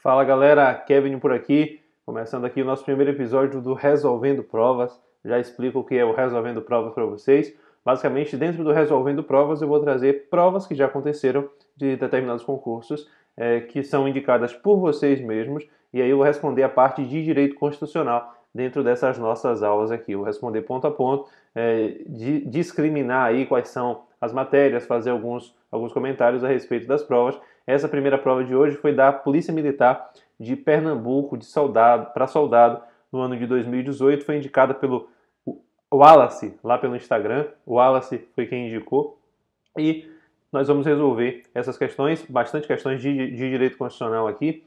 Fala galera, Kevin por aqui, começando aqui o nosso primeiro episódio do Resolvendo Provas. Já explico o que é o Resolvendo Provas para vocês. Basicamente, dentro do Resolvendo Provas, eu vou trazer provas que já aconteceram de determinados concursos, é, que são indicadas por vocês mesmos, e aí eu vou responder a parte de direito constitucional dentro dessas nossas aulas aqui. Vou responder ponto a ponto, é, de, discriminar aí quais são as matérias, fazer alguns, alguns comentários a respeito das provas. Essa primeira prova de hoje foi da Polícia Militar de Pernambuco, de soldado para soldado, no ano de 2018. Foi indicada pelo Wallace, lá pelo Instagram. O Wallace foi quem indicou. E nós vamos resolver essas questões, bastante questões de, de direito constitucional aqui.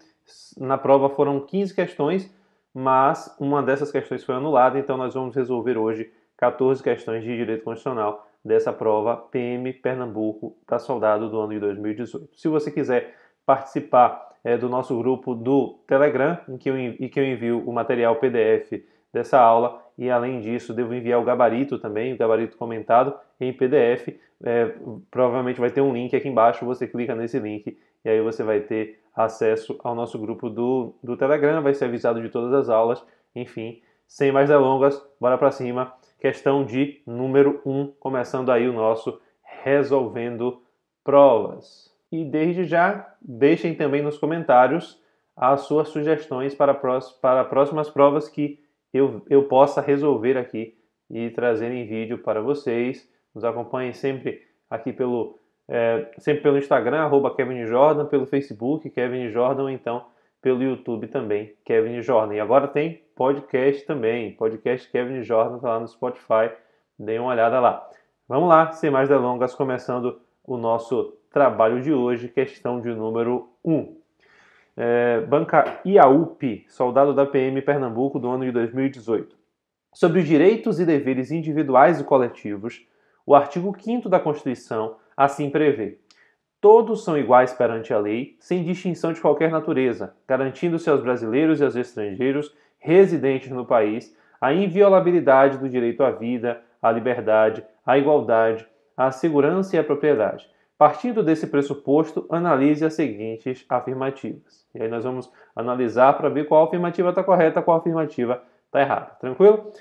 Na prova foram 15 questões, mas uma dessas questões foi anulada, então nós vamos resolver hoje 14 questões de direito constitucional dessa prova PM Pernambuco para soldado do ano de 2018. Se você quiser participar é, do nosso grupo do Telegram, em que, eu, em que eu envio o material PDF dessa aula e além disso devo enviar o gabarito também, o gabarito comentado em PDF. É, provavelmente vai ter um link aqui embaixo, você clica nesse link e aí você vai ter acesso ao nosso grupo do, do Telegram, vai ser avisado de todas as aulas, enfim. Sem mais delongas, bora para cima questão de número 1, começando aí o nosso resolvendo provas. E desde já, deixem também nos comentários as suas sugestões para, para próximas provas que eu, eu possa resolver aqui e trazer em vídeo para vocês. Nos acompanhem sempre aqui pelo, é, sempre pelo Instagram, arroba Kevin Jordan, pelo Facebook, Kevin Jordan, então pelo YouTube também, Kevin Jordan. E agora tem podcast também, podcast Kevin Jordan, tá lá no Spotify, dê uma olhada lá. Vamos lá, sem mais delongas, começando o nosso trabalho de hoje, questão de número 1. É, banca IAUP, soldado da PM Pernambuco do ano de 2018. Sobre os direitos e deveres individuais e coletivos, o artigo 5 da Constituição assim prevê: Todos são iguais perante a lei, sem distinção de qualquer natureza, garantindo-se aos brasileiros e aos estrangeiros residentes no país a inviolabilidade do direito à vida, à liberdade, à igualdade, à segurança e à propriedade. Partindo desse pressuposto, analise as seguintes afirmativas. E aí nós vamos analisar para ver qual afirmativa está correta, qual afirmativa está errada. Tranquilo?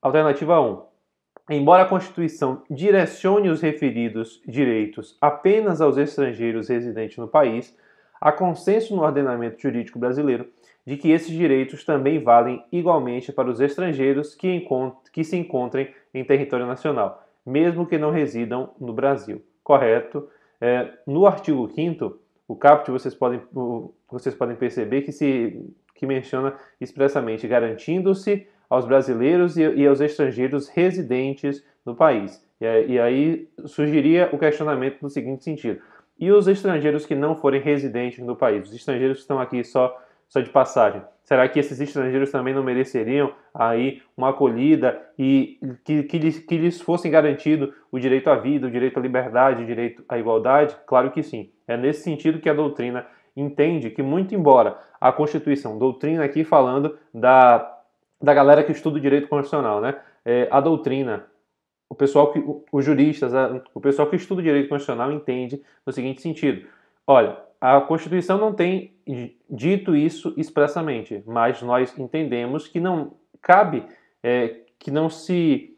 Alternativa 1. Embora a Constituição direcione os referidos direitos apenas aos estrangeiros residentes no país, há consenso no ordenamento jurídico brasileiro de que esses direitos também valem igualmente para os estrangeiros que, que se encontrem em território nacional, mesmo que não residam no Brasil. Correto? É, no artigo 5 o caput vocês podem, vocês podem perceber que se que menciona expressamente garantindo-se aos brasileiros e, e aos estrangeiros residentes no país. E, e aí surgiria o questionamento no seguinte sentido: e os estrangeiros que não forem residentes no país? Os estrangeiros que estão aqui só, só de passagem? Será que esses estrangeiros também não mereceriam aí uma acolhida e que, que, lhes, que lhes fossem garantido o direito à vida, o direito à liberdade, o direito à igualdade? Claro que sim. É nesse sentido que a doutrina entende que, muito embora a Constituição, doutrina aqui falando da da galera que estuda o direito constitucional, né? É, a doutrina, o pessoal que, os juristas, a, o pessoal que estuda o direito constitucional entende no seguinte sentido: olha, a Constituição não tem dito isso expressamente, mas nós entendemos que não cabe, é, que não se,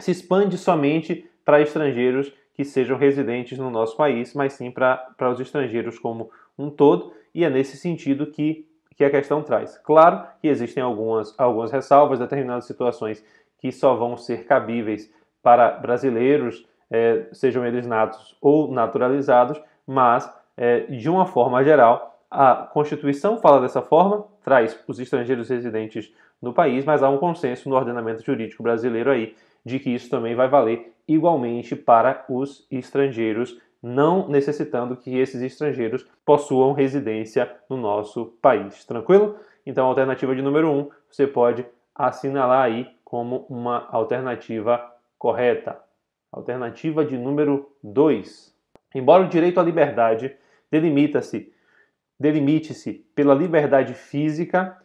se expande somente para estrangeiros que sejam residentes no nosso país, mas sim para os estrangeiros como um todo, e é nesse sentido que que a questão traz. Claro que existem algumas, algumas ressalvas, determinadas situações que só vão ser cabíveis para brasileiros, é, sejam eles natos ou naturalizados, mas, é, de uma forma geral, a Constituição fala dessa forma, traz os estrangeiros residentes no país, mas há um consenso no ordenamento jurídico brasileiro aí de que isso também vai valer igualmente para os estrangeiros não necessitando que esses estrangeiros possuam residência no nosso país. Tranquilo? Então, alternativa de número 1 um, você pode assinalar aí como uma alternativa correta. Alternativa de número 2. Embora o direito à liberdade delimita-se delimite-se pela liberdade física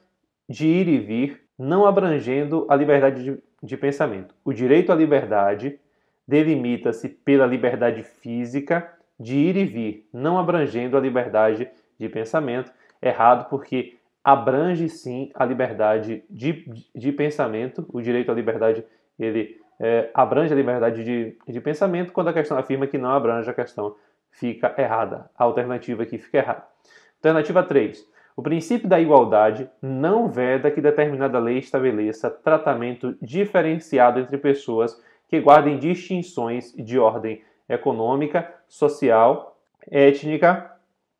de ir e vir, não abrangendo a liberdade de, de pensamento. O direito à liberdade delimita-se pela liberdade física de ir e vir, não abrangendo a liberdade de pensamento. errado porque abrange sim a liberdade de, de pensamento, o direito à liberdade ele é, abrange a liberdade de, de pensamento, quando a questão afirma que não abrange, a questão fica errada. A alternativa aqui fica errada. Alternativa 3. O princípio da igualdade não veda que determinada lei estabeleça tratamento diferenciado entre pessoas que guardem distinções de ordem econômica, social, étnica,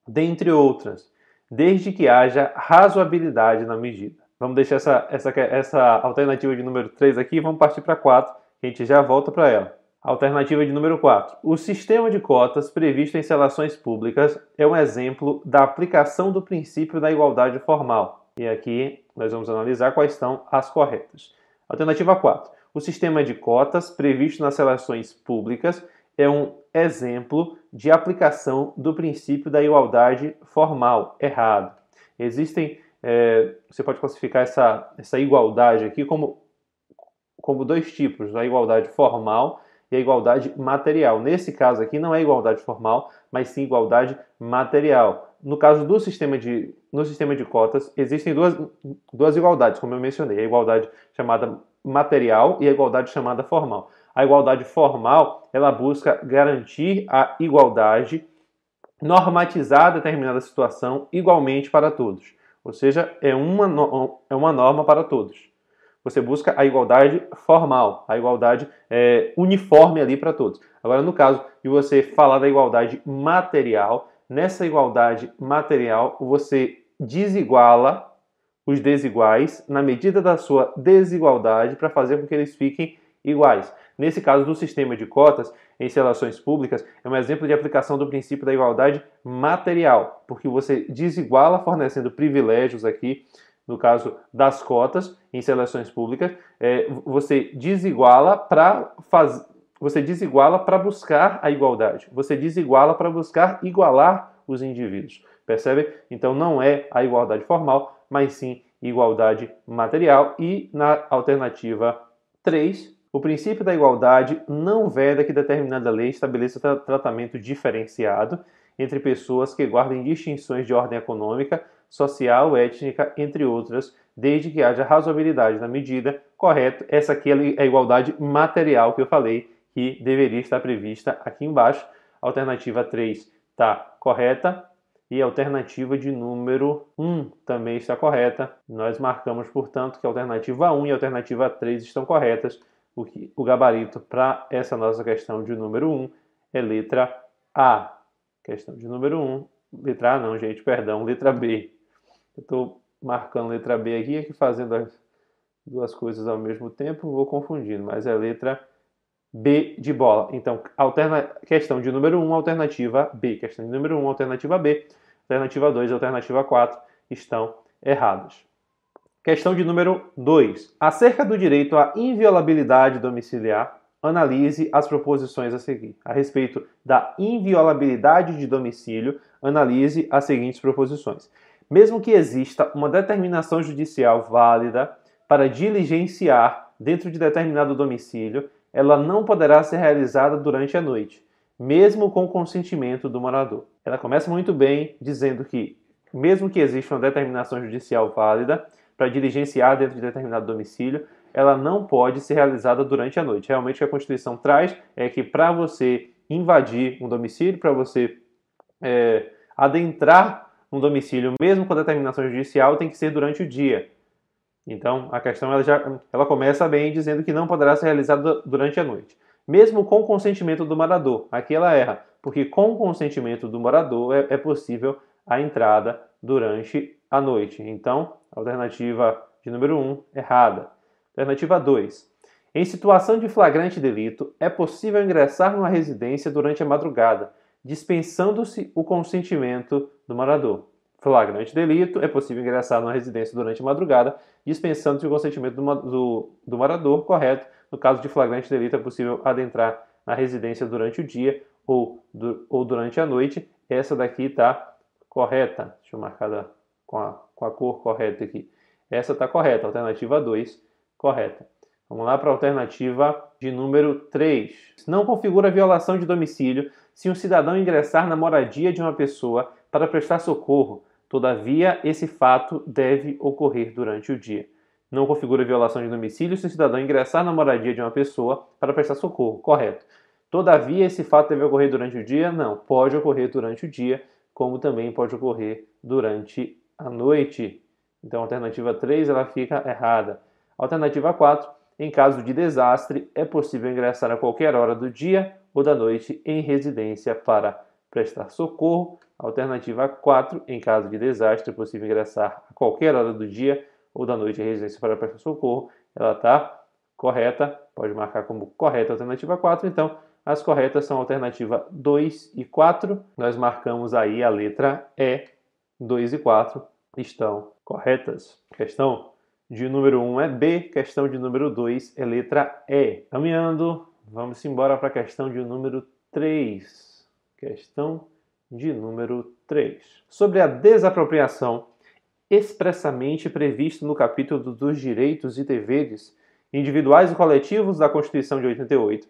dentre outras, desde que haja razoabilidade na medida. Vamos deixar essa, essa, essa alternativa de número 3 aqui e vamos partir para 4, que a gente já volta para ela. Alternativa de número 4. O sistema de cotas previsto em relações públicas é um exemplo da aplicação do princípio da igualdade formal. E aqui nós vamos analisar quais são as corretas. Alternativa 4. O sistema de cotas previsto nas relações públicas é um exemplo de aplicação do princípio da igualdade formal. Errado. Existem, é, você pode classificar essa, essa igualdade aqui como, como dois tipos: a igualdade formal e a igualdade material. Nesse caso aqui não é igualdade formal, mas sim igualdade material. No caso do sistema de, no sistema de cotas, existem duas, duas igualdades, como eu mencionei: a igualdade chamada material e a igualdade chamada formal. A igualdade formal, ela busca garantir a igualdade, normatizar determinada situação igualmente para todos. Ou seja, é uma, é uma norma para todos. Você busca a igualdade formal, a igualdade é, uniforme ali para todos. Agora, no caso de você falar da igualdade material, nessa igualdade material você desiguala os desiguais na medida da sua desigualdade para fazer com que eles fiquem iguais. Nesse caso do sistema de cotas em relações públicas, é um exemplo de aplicação do princípio da igualdade material, porque você desiguala fornecendo privilégios aqui, no caso das cotas em seleções públicas, é, você desiguala para fazer você desiguala para buscar a igualdade. Você desiguala para buscar igualar os indivíduos. Percebe? Então não é a igualdade formal, mas sim igualdade material. E na alternativa 3, o princípio da igualdade não veda que determinada lei estabeleça tra tratamento diferenciado entre pessoas que guardem distinções de ordem econômica, social, étnica, entre outras, desde que haja razoabilidade na medida. Correto, essa aqui é a igualdade material que eu falei, que deveria estar prevista aqui embaixo. Alternativa 3 está correta. E a alternativa de número 1 também está correta. Nós marcamos, portanto, que a alternativa 1 e a alternativa 3 estão corretas o, que, o gabarito para essa nossa questão de número 1 é letra A. Questão de número 1, letra A não, gente, perdão, letra B. Eu estou marcando letra B aqui, aqui fazendo as duas coisas ao mesmo tempo, vou confundindo, mas é letra B de bola. Então, alterna, questão de número 1, alternativa B. Questão de número 1, alternativa B. Alternativa 2 alternativa 4 estão erradas. Questão de número 2. Acerca do direito à inviolabilidade domiciliar, analise as proposições a seguir. A respeito da inviolabilidade de domicílio, analise as seguintes proposições. Mesmo que exista uma determinação judicial válida para diligenciar dentro de determinado domicílio, ela não poderá ser realizada durante a noite, mesmo com consentimento do morador. Ela começa muito bem dizendo que, mesmo que exista uma determinação judicial válida, para diligenciar dentro de determinado domicílio, ela não pode ser realizada durante a noite. Realmente o que a Constituição traz é que para você invadir um domicílio, para você é, adentrar um domicílio, mesmo com determinação judicial, tem que ser durante o dia. Então, a questão ela já ela começa bem dizendo que não poderá ser realizada durante a noite. Mesmo com consentimento do morador. Aqui ela erra, porque com consentimento do morador é, é possível a entrada durante a noite. Então, alternativa de número 1, errada. Alternativa 2. Em situação de flagrante delito, é possível ingressar numa residência durante a madrugada, dispensando-se o consentimento do morador. Flagrante delito, é possível ingressar numa residência durante a madrugada, dispensando-se o consentimento do, do, do morador, correto. No caso de flagrante delito, é possível adentrar na residência durante o dia ou, do, ou durante a noite. Essa daqui está correta. Deixa eu marcar com a, com a cor correta aqui. Essa está correta, alternativa 2, correta. Vamos lá para a alternativa de número 3. Não configura violação de domicílio se um cidadão ingressar na moradia de uma pessoa para prestar socorro, Todavia, esse fato deve ocorrer durante o dia. Não configura violação de domicílio se o cidadão ingressar na moradia de uma pessoa para prestar socorro. Correto. Todavia, esse fato deve ocorrer durante o dia? Não. Pode ocorrer durante o dia, como também pode ocorrer durante a noite. Então, a alternativa 3 ela fica errada. Alternativa 4. Em caso de desastre, é possível ingressar a qualquer hora do dia ou da noite em residência para prestar socorro. Alternativa 4. Em caso de desastre, é possível ingressar a qualquer hora do dia ou da noite em residência para prestar socorro. Ela está correta, pode marcar como correta a alternativa 4. Então, as corretas são a alternativa 2 e 4. Nós marcamos aí a letra E. 2 e 4 estão corretas. Questão de número 1 é B, questão de número 2 é letra E. Caminhando, vamos embora para a questão de número 3. Questão de número 3. Sobre a desapropriação expressamente previsto no capítulo dos direitos e deveres individuais e coletivos da Constituição de 88,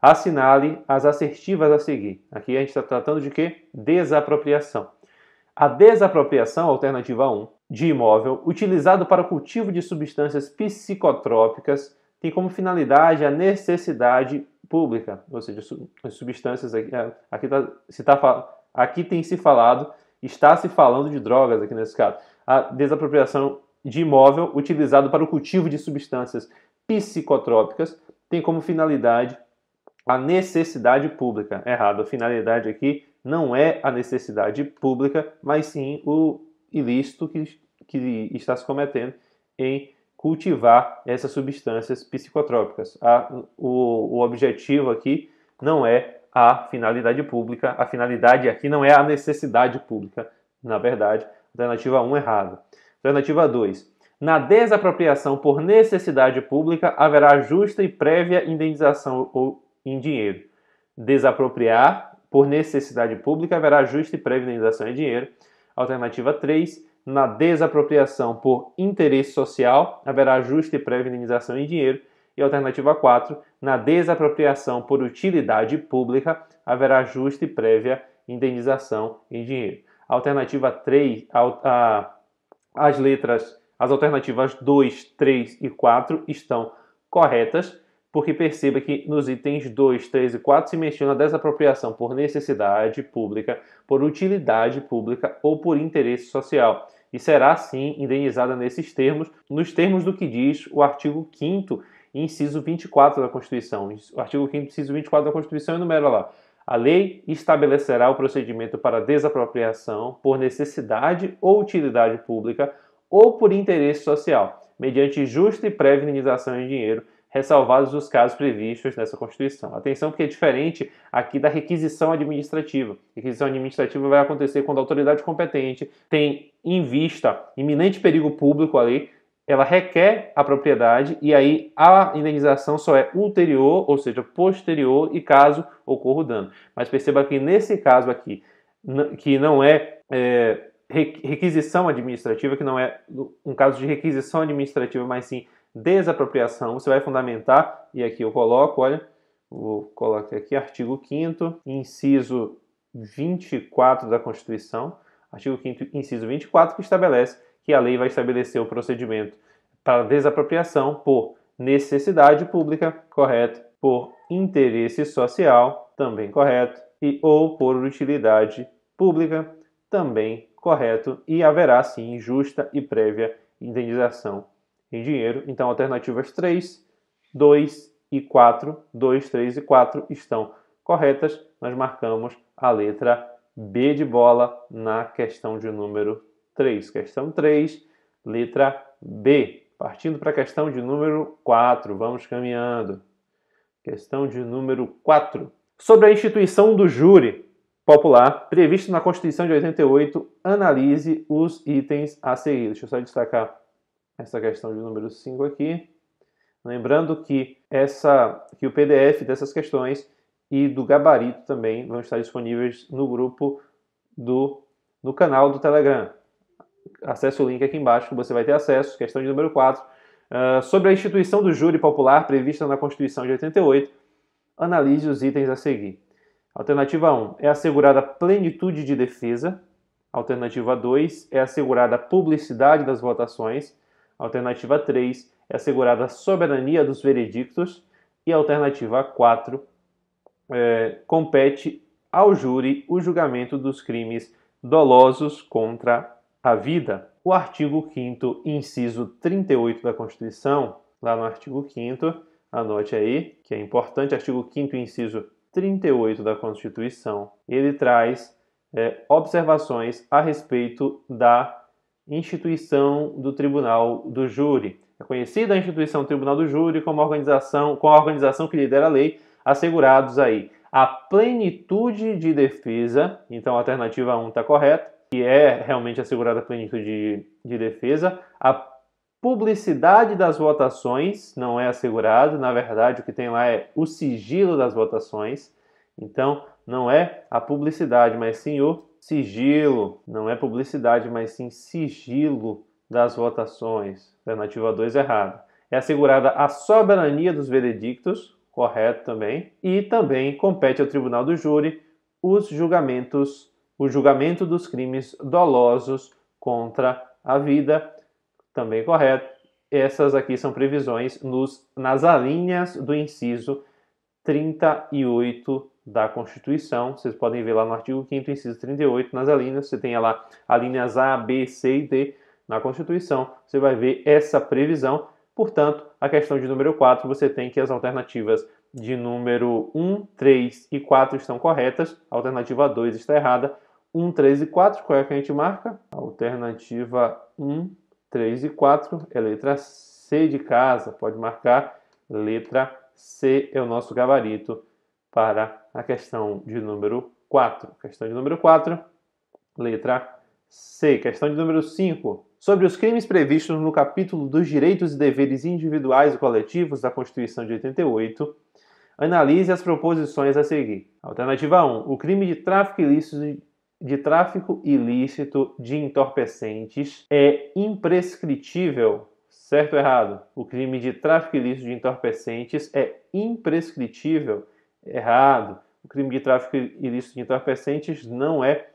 assinale as assertivas a seguir. Aqui a gente está tratando de quê? Desapropriação. A desapropriação, alternativa 1, de imóvel utilizado para o cultivo de substâncias psicotrópicas tem como finalidade a necessidade pública, ou seja, as substâncias aqui, aqui, tá, se tá, aqui tem se falado, está se falando de drogas aqui nesse caso. A desapropriação de imóvel utilizado para o cultivo de substâncias psicotrópicas tem como finalidade a necessidade pública. Errado, a finalidade aqui não é a necessidade pública, mas sim o ilícito que, que está se cometendo em cultivar essas substâncias psicotrópicas. A, o, o objetivo aqui não é a finalidade pública, a finalidade aqui não é a necessidade pública, na verdade. Alternativa 1 errada. Alternativa 2. Na desapropriação por necessidade pública, haverá justa e prévia indenização ou em dinheiro. Desapropriar por necessidade pública haverá justa e prévia indenização em dinheiro. Alternativa 3. Na desapropriação por interesse social, haverá justa e prévia indenização em dinheiro. E alternativa 4. Na desapropriação por utilidade pública, haverá justa e prévia indenização em dinheiro. Alternativa 3, a, a, as letras, as alternativas 2, 3 e 4 estão corretas porque perceba que nos itens 2, 3 e 4 se menciona desapropriação por necessidade pública, por utilidade pública ou por interesse social, e será sim indenizada nesses termos, nos termos do que diz o artigo 5 inciso 24 da Constituição. O artigo 5 inciso 24 da Constituição enumera lá: a lei estabelecerá o procedimento para desapropriação por necessidade ou utilidade pública ou por interesse social, mediante justa e prévia indenização em dinheiro ressalvados os casos previstos nessa Constituição. Atenção, porque é diferente aqui da requisição administrativa. Requisição administrativa vai acontecer quando a autoridade competente tem em vista iminente perigo público ali, ela requer a propriedade e aí a indenização só é ulterior, ou seja, posterior e caso ocorra o dano. Mas perceba que nesse caso aqui, que não é, é requisição administrativa, que não é um caso de requisição administrativa, mas sim desapropriação, você vai fundamentar, e aqui eu coloco, olha, vou colocar aqui artigo 5 inciso 24 da Constituição, artigo 5 inciso 24, que estabelece que a lei vai estabelecer o procedimento para desapropriação por necessidade pública, correto, por interesse social, também correto, e ou por utilidade pública, também correto, e haverá sim justa e prévia indenização em dinheiro. Então, alternativas 3, 2 e 4, 2, 3 e 4 estão corretas. Nós marcamos a letra B de bola na questão de número 3. Questão 3, letra B. Partindo para a questão de número 4, vamos caminhando. Questão de número 4. Sobre a instituição do júri popular, previsto na Constituição de 88, analise os itens a seguir. Deixa eu só destacar essa questão de número 5 aqui. Lembrando que, essa, que o PDF dessas questões e do gabarito também vão estar disponíveis no grupo do no canal do Telegram. Acesse o link aqui embaixo que você vai ter acesso. Questão de número 4. Uh, ah, sobre a instituição do júri popular prevista na Constituição de 88, analise os itens a seguir. Alternativa 1 é assegurada plenitude de defesa. Alternativa 2 é assegurada publicidade das votações. Alternativa 3 é assegurada a soberania dos veredictos. E alternativa 4 é, compete ao júri o julgamento dos crimes dolosos contra a vida. O artigo 5 inciso 38 da Constituição, lá no artigo 5 anote aí, que é importante, artigo 5 inciso 38 da Constituição, ele traz é, observações a respeito da instituição do Tribunal do Júri. É conhecida a instituição Tribunal do Júri como organização, com a organização que lidera a lei, assegurados aí a plenitude de defesa, então a alternativa 1 está correta, que é realmente assegurada a plenitude de, de defesa, a publicidade das votações não é assegurado, na verdade o que tem lá é o sigilo das votações. Então, não é a publicidade, mas sim o sigilo. Não é publicidade, mas sim sigilo das votações. Alternativa 2 errada. É assegurada a soberania dos veredictos, correto também, e também compete ao tribunal do júri os julgamentos, o julgamento dos crimes dolosos contra a vida também correto. Essas aqui são previsões nos, nas alíneas do inciso 38 da Constituição. Vocês podem ver lá no artigo 5 inciso 38, nas alíneas, você tem lá alíneas A, B, C e D na Constituição. Você vai ver essa previsão. Portanto, a questão de número 4, você tem que as alternativas de número 1, 3 e 4 estão corretas, a alternativa 2 está errada. 1, 3 e 4, qual é que a gente marca? Alternativa 1, 3 e 4 é letra C de casa, pode marcar letra C é o nosso gabarito para a questão de número 4. Questão de número 4, letra C. Questão de número 5. Sobre os crimes previstos no capítulo dos direitos e deveres individuais e coletivos da Constituição de 88, analise as proposições a seguir. Alternativa 1. O crime de tráfico ilícito de tráfico ilícito de entorpecentes é imprescritível. Certo ou errado? O crime de tráfico ilícito de entorpecentes é imprescritível. Errado. O crime de tráfico ilícito de entorpecentes não é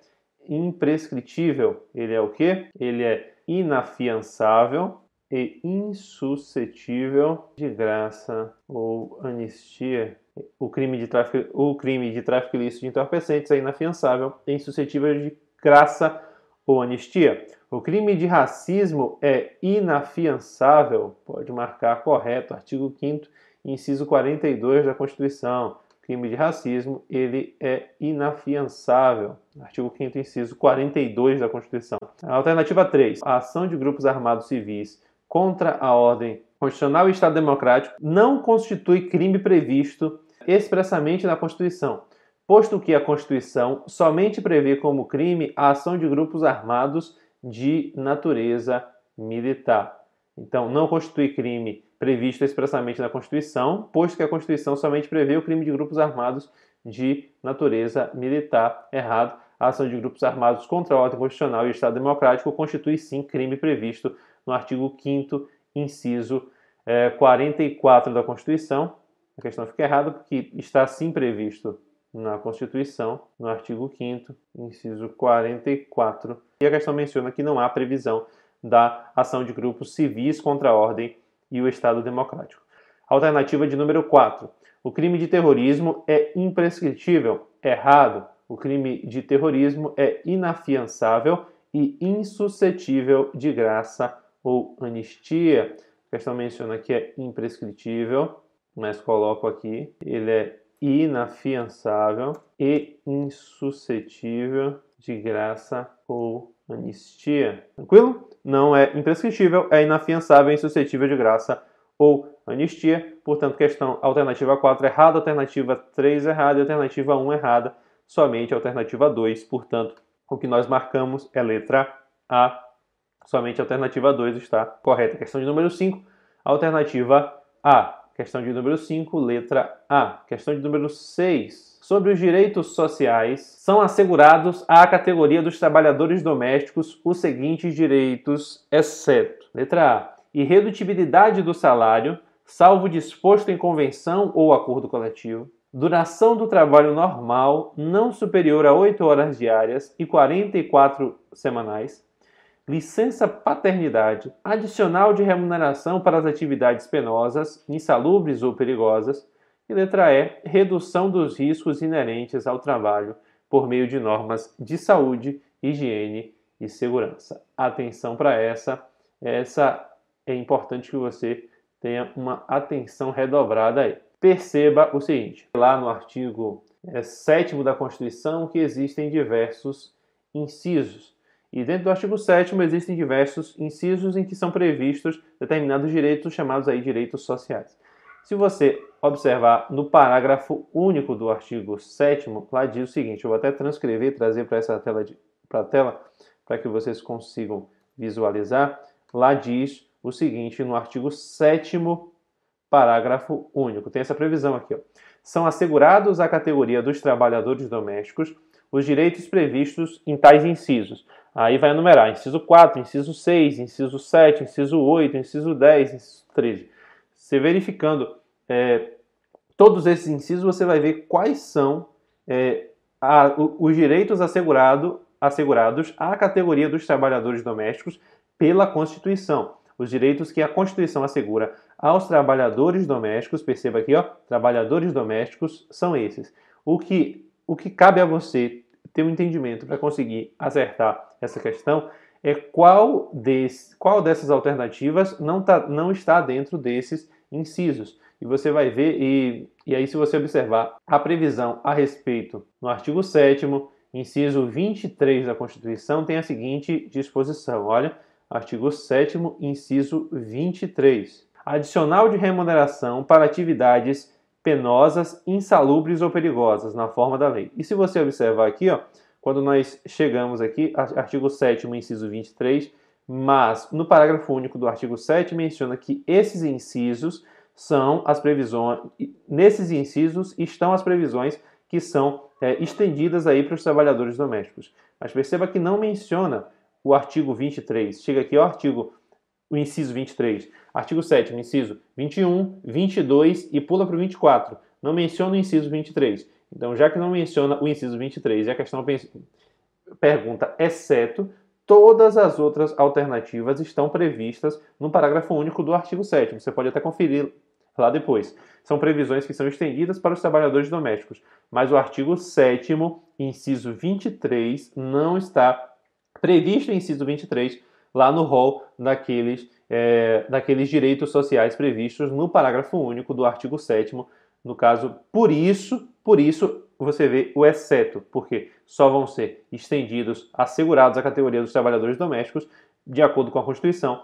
imprescritível. Ele é o quê? Ele é inafiançável e insuscetível de graça ou anistia o crime de tráfico, o crime de tráfico ilícito de entorpecentes é inafiançável e insuscetível de graça ou anistia. O crime de racismo é inafiançável, pode marcar correto, artigo 5 inciso 42 da Constituição. O crime de racismo, ele é inafiançável, artigo 5 inciso 42 da Constituição. Alternativa 3, a ação de grupos armados civis contra a ordem constitucional e Estado democrático não constitui crime previsto expressamente na Constituição, posto que a Constituição somente prevê como crime a ação de grupos armados de natureza militar. Então, não constitui crime previsto expressamente na Constituição, posto que a Constituição somente prevê o crime de grupos armados de natureza militar. Errado. A ação de grupos armados contra a ordem constitucional e o Estado democrático constitui sim crime previsto no artigo 5 inciso é, 44 da Constituição, a questão fica errada porque está assim previsto na Constituição, no artigo 5 inciso 44. E a questão menciona que não há previsão da ação de grupos civis contra a ordem e o Estado democrático. Alternativa de número 4. O crime de terrorismo é imprescritível. Errado. O crime de terrorismo é inafiançável e insuscetível de graça ou anistia. A questão menciona que é imprescritível mas coloco aqui, ele é inafiançável e insuscetível de graça ou anistia. Tranquilo? Não é imprescritível, é inafiançável e insuscetível de graça ou anistia. Portanto, questão alternativa 4 errada, alternativa 3 errada e alternativa 1 errada. Somente alternativa 2. Portanto, o que nós marcamos é letra A. Somente a alternativa 2 está correta. Questão de número 5, alternativa A. Questão de número 5, letra A. Questão de número 6. Sobre os direitos sociais, são assegurados à categoria dos trabalhadores domésticos os seguintes direitos, exceto: letra A. Irredutibilidade do salário, salvo disposto em convenção ou acordo coletivo. Duração do trabalho normal não superior a 8 horas diárias e 44 semanais. Licença paternidade, adicional de remuneração para as atividades penosas, insalubres ou perigosas. E letra E, redução dos riscos inerentes ao trabalho por meio de normas de saúde, higiene e segurança. Atenção para essa, essa é importante que você tenha uma atenção redobrada aí. Perceba o seguinte, lá no artigo é, 7 da Constituição que existem diversos incisos. E dentro do artigo 7 existem diversos incisos em que são previstos determinados direitos chamados aí direitos sociais. Se você observar no parágrafo único do artigo 7 lá diz o seguinte, eu vou até transcrever e trazer para essa tela para a tela para que vocês consigam visualizar. Lá diz o seguinte no artigo 7 parágrafo único. Tem essa previsão aqui, ó. São assegurados à categoria dos trabalhadores domésticos os direitos previstos em tais incisos. Aí vai enumerar inciso 4, inciso 6, inciso 7, inciso 8, inciso 10, inciso 13. Você verificando é, todos esses incisos, você vai ver quais são é, a, os direitos assegurado, assegurados à categoria dos trabalhadores domésticos pela Constituição. Os direitos que a Constituição assegura aos trabalhadores domésticos, perceba aqui, ó, trabalhadores domésticos são esses. O que, o que cabe a você ter um entendimento para conseguir acertar essa questão é qual, desse, qual dessas alternativas não, tá, não está dentro desses incisos. E você vai ver, e, e aí se você observar a previsão a respeito no artigo 7 inciso 23 da Constituição, tem a seguinte disposição, olha, artigo 7 inciso 23. Adicional de remuneração para atividades penosas, insalubres ou perigosas, na forma da lei. E se você observar aqui, ó, quando nós chegamos aqui, artigo 7 inciso 23, mas no parágrafo único do artigo 7 menciona que esses incisos são as previsões, nesses incisos estão as previsões que são é, estendidas aí para os trabalhadores domésticos. Mas perceba que não menciona o artigo 23. Chega aqui o artigo, o inciso 23. Artigo 7 inciso 21, 22 e pula para o 24. Não menciona o inciso 23. Então, já que não menciona o inciso 23 e a questão pergunta, exceto, todas as outras alternativas estão previstas no parágrafo único do artigo 7 Você pode até conferir lá depois. São previsões que são estendidas para os trabalhadores domésticos, mas o artigo 7 inciso 23, não está previsto em inciso 23 lá no rol daqueles, é, daqueles direitos sociais previstos no parágrafo único do artigo 7 no caso, por isso, por isso você vê o exceto, porque só vão ser estendidos, assegurados à categoria dos trabalhadores domésticos, de acordo com a Constituição,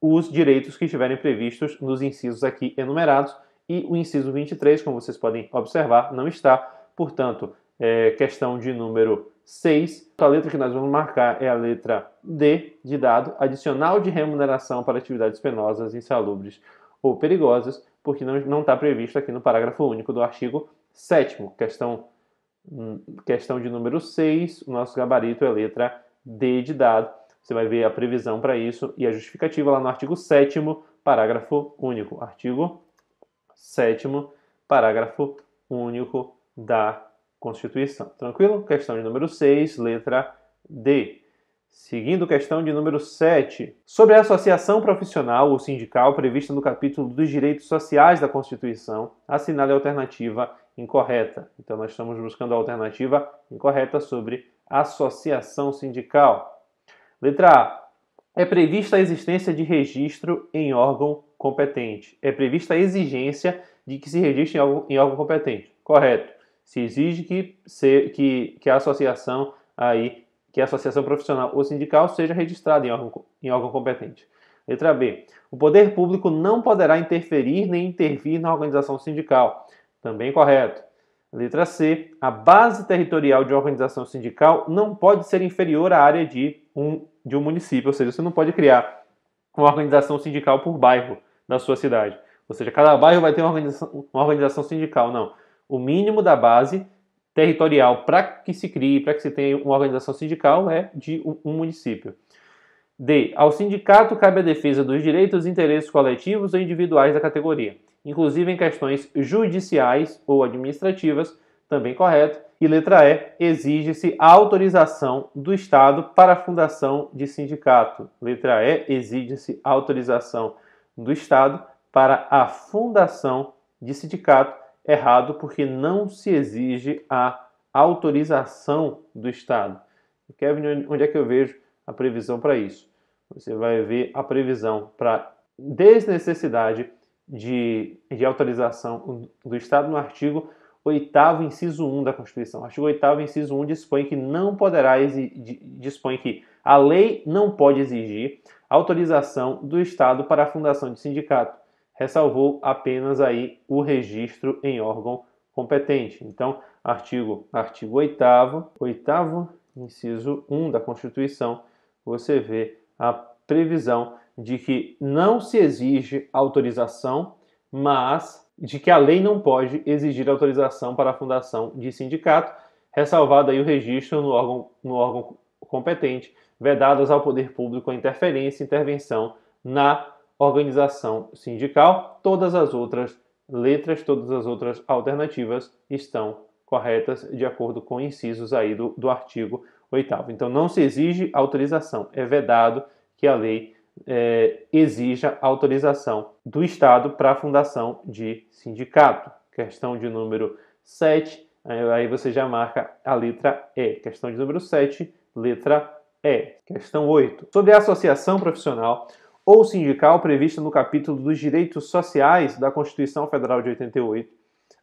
os direitos que estiverem previstos nos incisos aqui enumerados e o inciso 23, como vocês podem observar, não está. Portanto, é questão de número 6. A letra que nós vamos marcar é a letra D de dado, adicional de remuneração para atividades penosas, insalubres ou perigosas, porque não está previsto aqui no parágrafo único do artigo 7 questão, hum, questão de número 6, o nosso gabarito é a letra D de dado. Você vai ver a previsão para isso e a justificativa lá no artigo 7 parágrafo único. Artigo 7 parágrafo único da Constituição. Tranquilo? Questão de número 6, letra D. Seguindo questão de número 7. Sobre a associação profissional ou sindical prevista no capítulo dos direitos sociais da Constituição, assinale a alternativa incorreta. Então, nós estamos buscando a alternativa incorreta sobre associação sindical. Letra A. É prevista a existência de registro em órgão competente. É prevista a exigência de que se registre em órgão, em órgão competente. Correto. Se exige que, se, que, que a associação aí, que a associação profissional ou sindical seja registrada em órgão, em órgão competente. Letra B. O poder público não poderá interferir nem intervir na organização sindical. Também correto. Letra C. A base territorial de organização sindical não pode ser inferior à área de um, de um município, ou seja, você não pode criar uma organização sindical por bairro da sua cidade. Ou seja, cada bairro vai ter uma organização, uma organização sindical. Não. O mínimo da base territorial para que se crie, para que se tenha uma organização sindical é de um, município. D. Ao sindicato cabe a defesa dos direitos e interesses coletivos ou individuais da categoria. inclusive em questões judiciais ou administrativas, também correto. E letra E, exige-se autorização do Estado para a fundação de sindicato. Letra E, exige-se autorização do Estado para a fundação de sindicato. Errado, porque não se exige a autorização do Estado. Kevin, onde é que eu vejo a previsão para isso? Você vai ver a previsão para desnecessidade de, de autorização do Estado no artigo 8 inciso 1 da Constituição. O artigo 8 inciso 1 dispõe que não poderá exigir, dispõe que a lei não pode exigir autorização do Estado para a fundação de sindicato. Ressalvou apenas aí o registro em órgão competente. Então, artigo artigo 8 8 inciso 1 da Constituição, você vê a previsão de que não se exige autorização, mas de que a lei não pode exigir autorização para a fundação de sindicato, ressalvado aí o registro no órgão, no órgão competente, vedadas ao poder público a interferência e intervenção na organização sindical. Todas as outras letras, todas as outras alternativas estão corretas de acordo com incisos aí do, do artigo 8 Então não se exige autorização, é vedado que a lei é, exija autorização do Estado para a fundação de sindicato. Questão de número 7, aí você já marca a letra E. Questão de número 7, letra E. Questão 8. Sobre a associação profissional ou sindical prevista no capítulo dos direitos sociais da Constituição Federal de 88,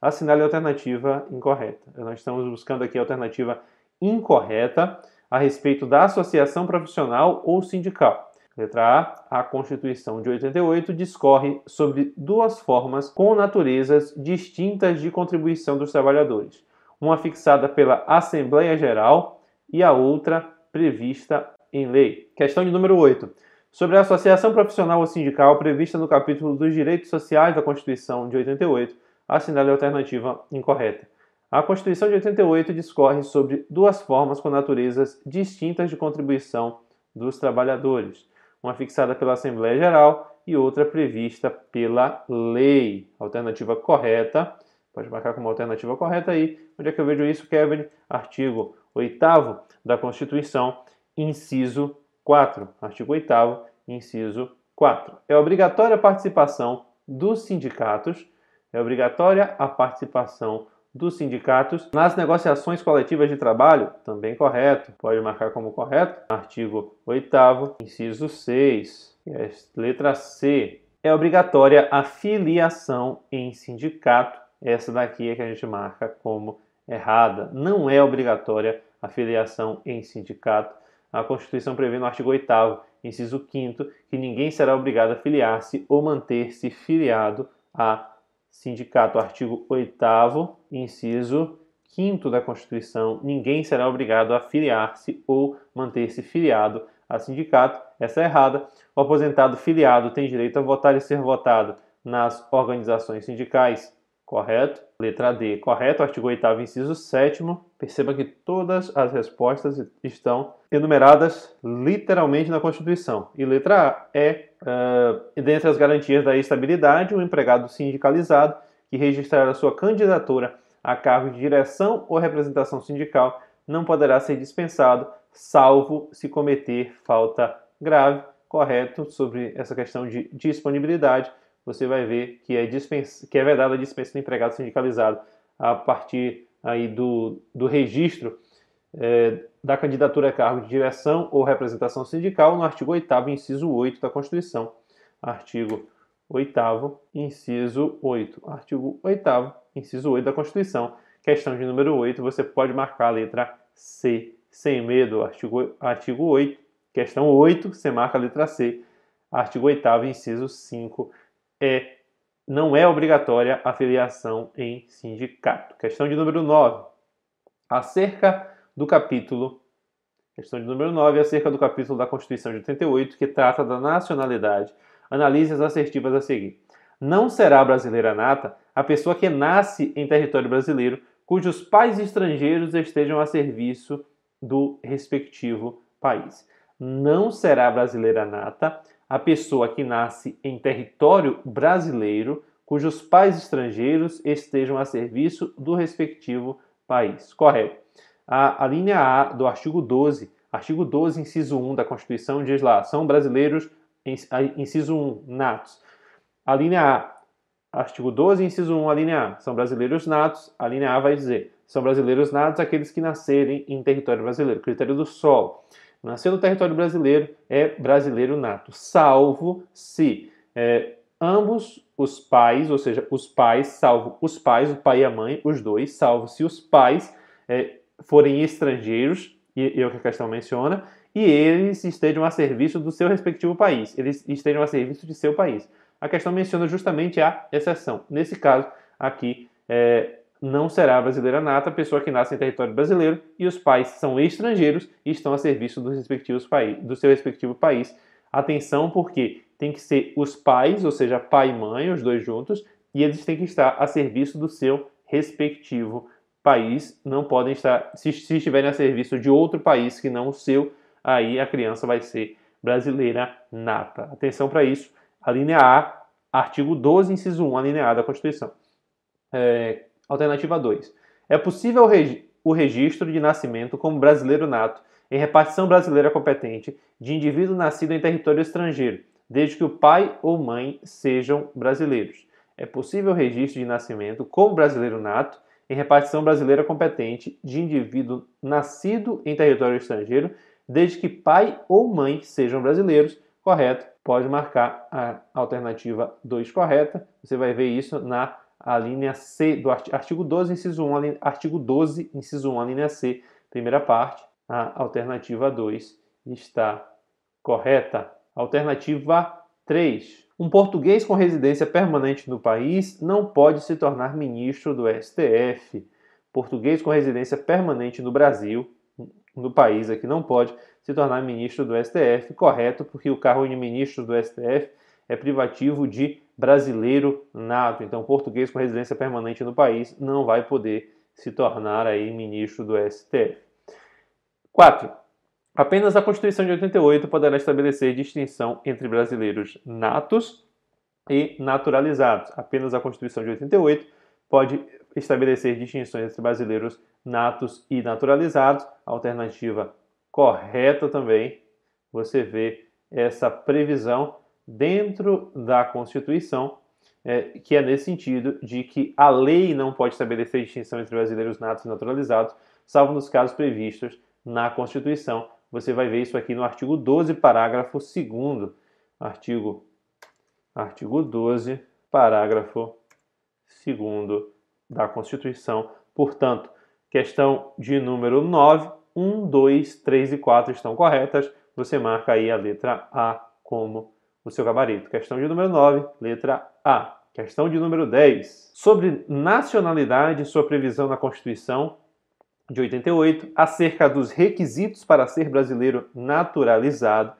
assinale a alternativa incorreta. Nós estamos buscando aqui a alternativa incorreta a respeito da associação profissional ou sindical. Letra A. A Constituição de 88 discorre sobre duas formas com naturezas distintas de contribuição dos trabalhadores, uma fixada pela Assembleia Geral e a outra prevista em lei. Questão de número 8. Sobre a associação profissional ou sindical prevista no capítulo dos Direitos Sociais da Constituição de 88, assinale a alternativa incorreta. A Constituição de 88 discorre sobre duas formas com naturezas distintas de contribuição dos trabalhadores uma fixada pela Assembleia Geral e outra prevista pela lei. Alternativa correta, pode marcar como alternativa correta aí. Onde é que eu vejo isso, Kevin? Artigo 8 da Constituição, inciso 4. Artigo 8 inciso 4. É obrigatória a participação dos sindicatos, é obrigatória a participação dos sindicatos nas negociações coletivas de trabalho, também correto, pode marcar como correto. Artigo 8, inciso 6, é letra C. É obrigatória a filiação em sindicato. Essa daqui é que a gente marca como errada. Não é obrigatória a filiação em sindicato. A Constituição prevê no artigo 8, inciso 5, que ninguém será obrigado a filiar-se ou manter-se filiado a sindicato, artigo 8 inciso 5 da Constituição, ninguém será obrigado a filiar-se ou manter-se filiado a sindicato. Essa é errada. O aposentado filiado tem direito a votar e ser votado nas organizações sindicais. Correto? Letra D. Correto. Artigo 8 inciso 7 Perceba que todas as respostas estão enumeradas literalmente na Constituição. E letra A é, uh, dentre as garantias da estabilidade, o empregado sindicalizado que registrar a sua candidatura a cargo de direção ou representação sindical não poderá ser dispensado, salvo se cometer falta grave. Correto sobre essa questão de disponibilidade, você vai ver que é, dispens... que é vedada a dispensa do empregado sindicalizado a partir aí do, do registro é, da candidatura a cargo de direção ou representação sindical no artigo 8 inciso 8 da Constituição. Artigo 8 inciso 8. Artigo 8 inciso 8 da Constituição. Questão de número 8, você pode marcar a letra C, sem medo. Artigo, artigo 8, questão 8, você marca a letra C. Artigo 8 inciso 5, é, não é obrigatória a filiação em sindicato. Questão de número 9. Acerca do capítulo Questão de número 9, acerca do capítulo da Constituição de 88, que trata da nacionalidade Analise as assertivas a seguir. Não será brasileira nata a pessoa que nasce em território brasileiro cujos pais estrangeiros estejam a serviço do respectivo país. Não será brasileira nata a pessoa que nasce em território brasileiro cujos pais estrangeiros estejam a serviço do respectivo país. Correto. A, a linha A do artigo 12, artigo 12, inciso 1 da Constituição diz lá: são brasileiros, inciso 1, natos. A linha A, artigo 12, inciso 1, a linha A, são brasileiros natos. A linha A vai dizer: são brasileiros natos aqueles que nascerem em território brasileiro. Critério do solo. Nascer no território brasileiro é brasileiro nato, salvo se é, ambos os pais, ou seja, os pais, salvo os pais, o pai e a mãe, os dois, salvo se os pais é, forem estrangeiros, e é o que a questão menciona, e eles estejam a serviço do seu respectivo país, eles estejam a serviço de seu país. A questão menciona justamente a exceção. Nesse caso, aqui, é, não será brasileira nata pessoa que nasce em território brasileiro e os pais são estrangeiros e estão a serviço dos respectivos do seu respectivo país. Atenção, porque tem que ser os pais, ou seja, pai e mãe, os dois juntos, e eles têm que estar a serviço do seu respectivo país. Não podem estar, se, se estiverem a serviço de outro país que não o seu, aí a criança vai ser brasileira nata. Atenção para isso. A linha A, artigo 12, inciso 1, a linha A da Constituição. É, alternativa 2. É possível o registro de nascimento como brasileiro nato em repartição brasileira competente de indivíduo nascido em território estrangeiro, desde que o pai ou mãe sejam brasileiros. É possível o registro de nascimento como brasileiro nato em repartição brasileira competente de indivíduo nascido em território estrangeiro, desde que pai ou mãe sejam brasileiros. Correto? Pode marcar a alternativa 2 correta. Você vai ver isso na a linha C do artigo 12, inciso 1, artigo 12, inciso 1, a linha C, primeira parte a alternativa 2 está correta. Alternativa 3. Um português com residência permanente no país não pode se tornar ministro do STF. Português com residência permanente no Brasil, no país aqui, não pode se tornar ministro do STF. Correto, porque o cargo de ministro do STF é privativo de brasileiro nato. Então, português com residência permanente no país não vai poder se tornar aí ministro do STF. 4. Apenas a Constituição de 88 poderá estabelecer distinção entre brasileiros natos e naturalizados. Apenas a Constituição de 88 pode estabelecer distinções entre brasileiros natos e naturalizados. alternativa correta também, você vê essa previsão dentro da Constituição, é, que é nesse sentido de que a lei não pode estabelecer distinção entre brasileiros natos e naturalizados, salvo nos casos previstos na Constituição. Você vai ver isso aqui no artigo 12, parágrafo 2 artigo artigo 12, parágrafo 2 da Constituição. Portanto, questão de número 9, 1, 2, 3 e 4 estão corretas. Você marca aí a letra A como o seu gabarito. Questão de número 9, letra A. Questão de número 10. Sobre nacionalidade sua previsão na Constituição, de 88, acerca dos requisitos para ser brasileiro naturalizado,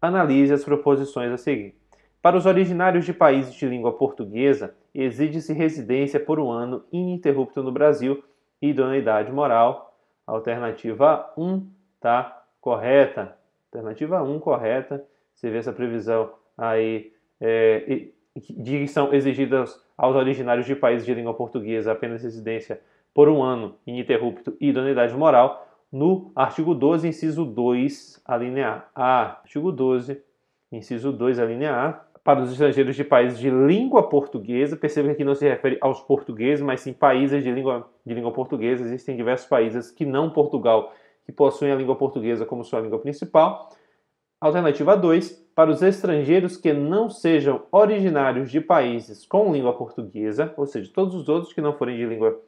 analise as proposições a seguir. Para os originários de países de língua portuguesa, exige-se residência por um ano ininterrupto no Brasil e idoneidade moral. Alternativa 1 tá correta. Alternativa 1 correta. Você vê essa previsão aí é, de são exigidas aos originários de países de língua portuguesa apenas residência por um ano ininterrupto e idoneidade moral, no artigo 12, inciso 2, a linha A. Artigo 12, inciso 2, a linha A. Para os estrangeiros de países de língua portuguesa, perceba que aqui não se refere aos portugueses, mas sim países de língua, de língua portuguesa. Existem diversos países que não Portugal, que possuem a língua portuguesa como sua língua principal. Alternativa 2, para os estrangeiros que não sejam originários de países com língua portuguesa, ou seja, todos os outros que não forem de língua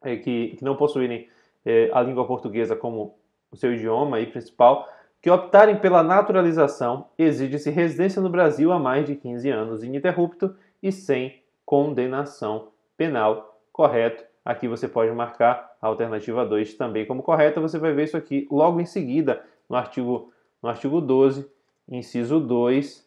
é, que, que, não possuírem é, a língua portuguesa como o seu idioma aí principal, que optarem pela naturalização, exige-se residência no Brasil há mais de 15 anos ininterrupto e sem condenação penal. Correto? Aqui você pode marcar a alternativa 2 também como correta. Você vai ver isso aqui logo em seguida no artigo, no artigo 12, inciso 2,